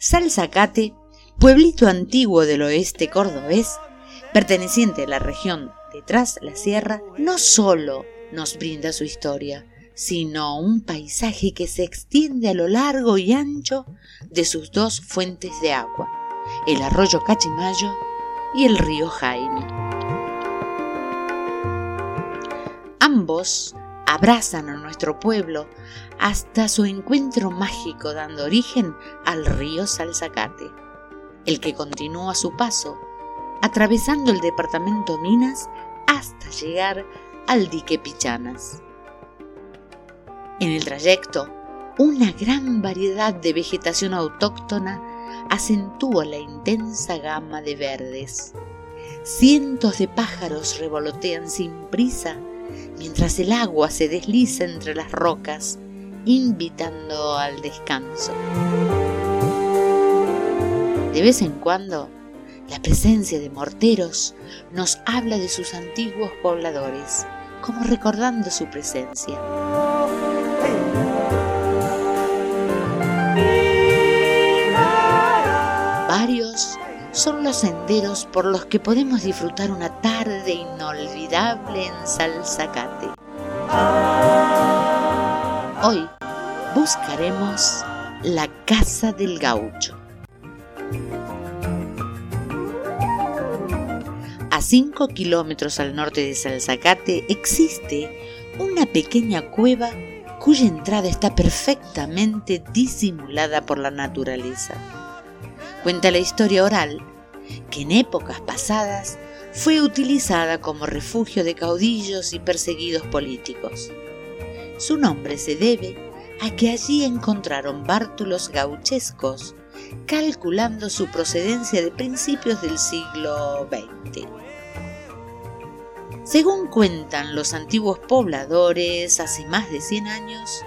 Salzacate, pueblito antiguo del oeste cordobés, perteneciente a la región de Tras la Sierra, no solo nos brinda su historia, sino un paisaje que se extiende a lo largo y ancho de sus dos fuentes de agua, el arroyo Cachimayo y el río Jaime. Ambos abrazan a nuestro pueblo hasta su encuentro mágico dando origen al río Salzacate, el que continúa su paso atravesando el departamento Minas hasta llegar al dique Pichanas. En el trayecto, una gran variedad de vegetación autóctona acentúa la intensa gama de verdes. Cientos de pájaros revolotean sin prisa mientras el agua se desliza entre las rocas, invitando al descanso. De vez en cuando, la presencia de morteros nos habla de sus antiguos pobladores, como recordando su presencia. Son los senderos por los que podemos disfrutar una tarde inolvidable en Salzacate. Hoy buscaremos la Casa del Gaucho. A 5 kilómetros al norte de Salzacate existe una pequeña cueva cuya entrada está perfectamente disimulada por la naturaleza. Cuenta la historia oral que en épocas pasadas fue utilizada como refugio de caudillos y perseguidos políticos. Su nombre se debe a que allí encontraron bártulos gauchescos, calculando su procedencia de principios del siglo XX. Según cuentan los antiguos pobladores, hace más de 100 años,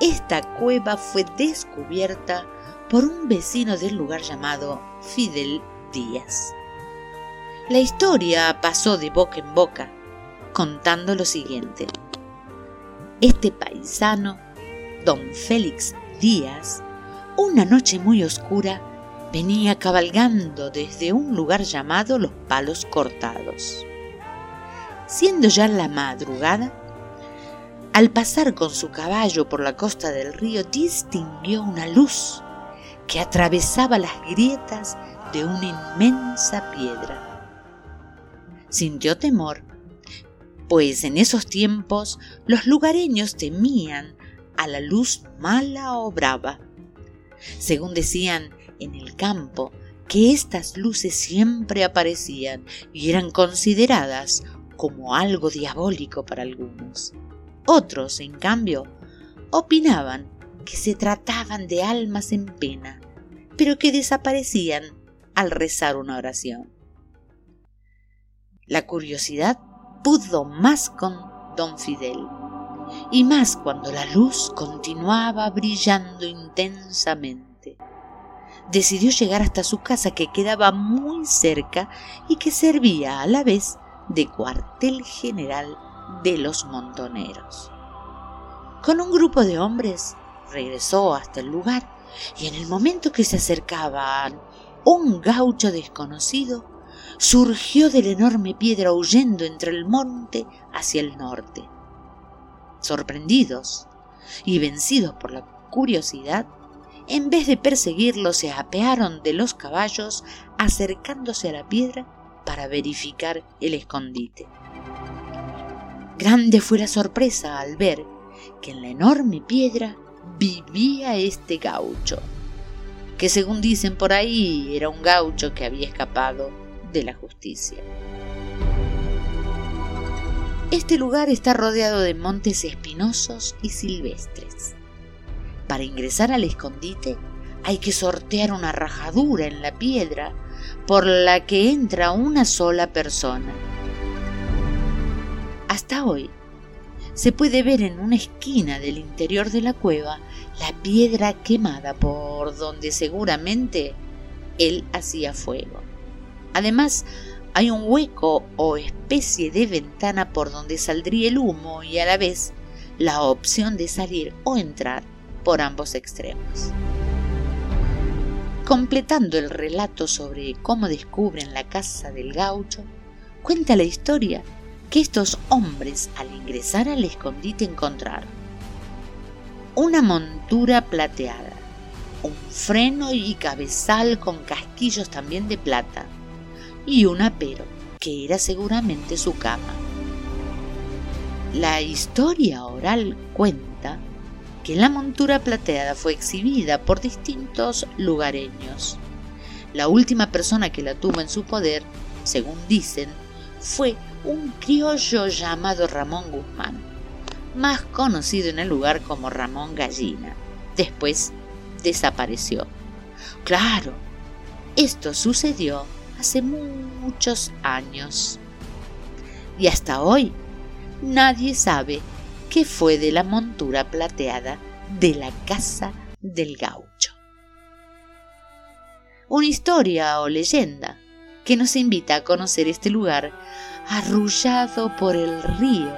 esta cueva fue descubierta por un vecino del lugar llamado Fidel La historia pasó de boca en boca, contando lo siguiente. Este paisano, don Félix Díaz, una noche muy oscura, venía cabalgando desde un lugar llamado Los Palos Cortados. Siendo ya la madrugada, al pasar con su caballo por la costa del río distinguió una luz que atravesaba las grietas de una inmensa piedra. Sintió temor, pues en esos tiempos los lugareños temían a la luz mala o brava. Según decían en el campo, que estas luces siempre aparecían y eran consideradas como algo diabólico para algunos. Otros, en cambio, opinaban que se trataban de almas en pena, pero que desaparecían al rezar una oración. La curiosidad pudo más con don Fidel, y más cuando la luz continuaba brillando intensamente. Decidió llegar hasta su casa que quedaba muy cerca y que servía a la vez de cuartel general de los montoneros. Con un grupo de hombres regresó hasta el lugar y en el momento que se acercaban un gaucho desconocido surgió de la enorme piedra huyendo entre el monte hacia el norte. Sorprendidos y vencidos por la curiosidad, en vez de perseguirlo se apearon de los caballos acercándose a la piedra para verificar el escondite. Grande fue la sorpresa al ver que en la enorme piedra vivía este gaucho, que según dicen por ahí era un gaucho que había escapado de la justicia. Este lugar está rodeado de montes espinosos y silvestres. Para ingresar al escondite hay que sortear una rajadura en la piedra por la que entra una sola persona. Hasta hoy se puede ver en una esquina del interior de la cueva la piedra quemada por donde seguramente él hacía fuego. Además, hay un hueco o especie de ventana por donde saldría el humo y a la vez la opción de salir o entrar por ambos extremos. completando el relato sobre cómo descubren la casa del gaucho, cuenta la historia que estos hombres al ingresar al escondite encontraron una montura plateada, un freno y cabezal con casquillos también de plata y un apero, que era seguramente su cama. La historia oral cuenta que la montura plateada fue exhibida por distintos lugareños. La última persona que la tuvo en su poder, según dicen, fue un criollo llamado Ramón Guzmán, más conocido en el lugar como Ramón Gallina. Después desapareció. Claro, esto sucedió hace muchos años. Y hasta hoy nadie sabe qué fue de la montura plateada de la casa del gaucho. Una historia o leyenda que nos invita a conocer este lugar arrullado por el río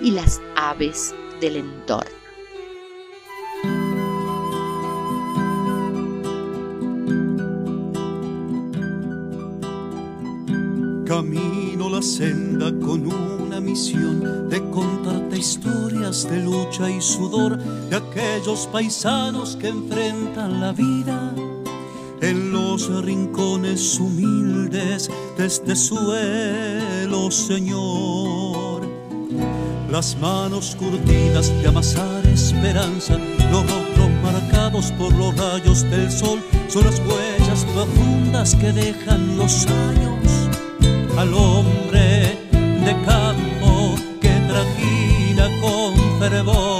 y las aves del entorno. Camino la senda con una misión de contarte historias de lucha y sudor de aquellos paisanos que enfrentan la vida en los rincones humildes de este suelo, Señor. Las manos curtidas de amasar esperanza, los rostros marcados por los rayos del sol, son las huellas profundas que dejan los años al hombre de campo que trajina con fervor.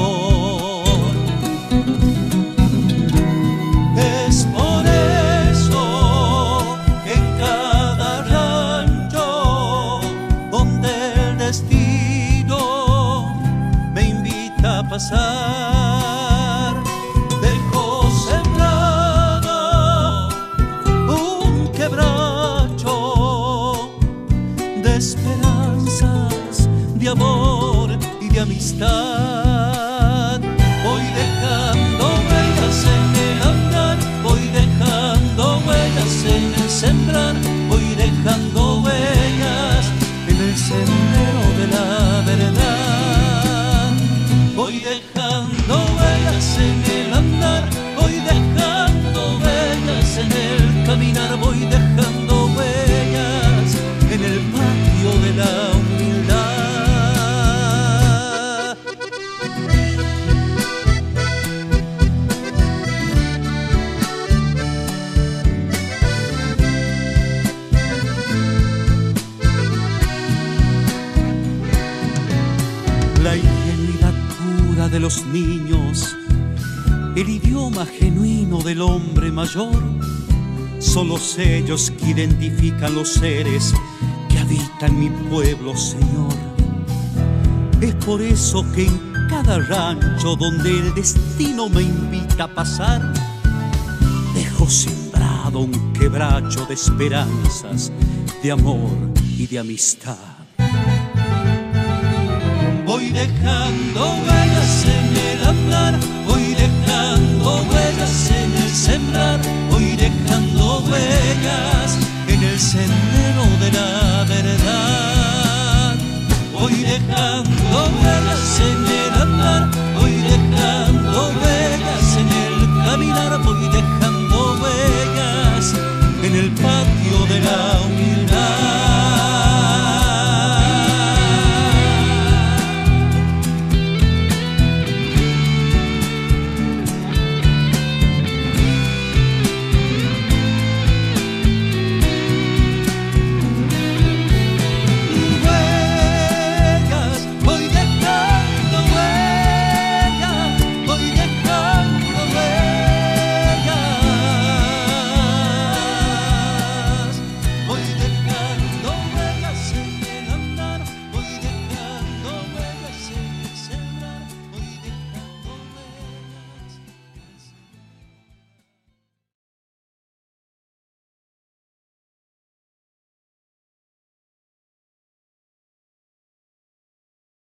Amor y de amistad. Voy dejando huellas en el andar, voy dejando huellas en el sembrar, son los ellos que identifican los seres que habitan mi pueblo, Señor. Es por eso que en cada rancho donde el destino me invita a pasar, dejo sembrado un quebracho de esperanzas, de amor y de amistad. Voy dejando huellas en el andar, voy dejando huellas en el sendero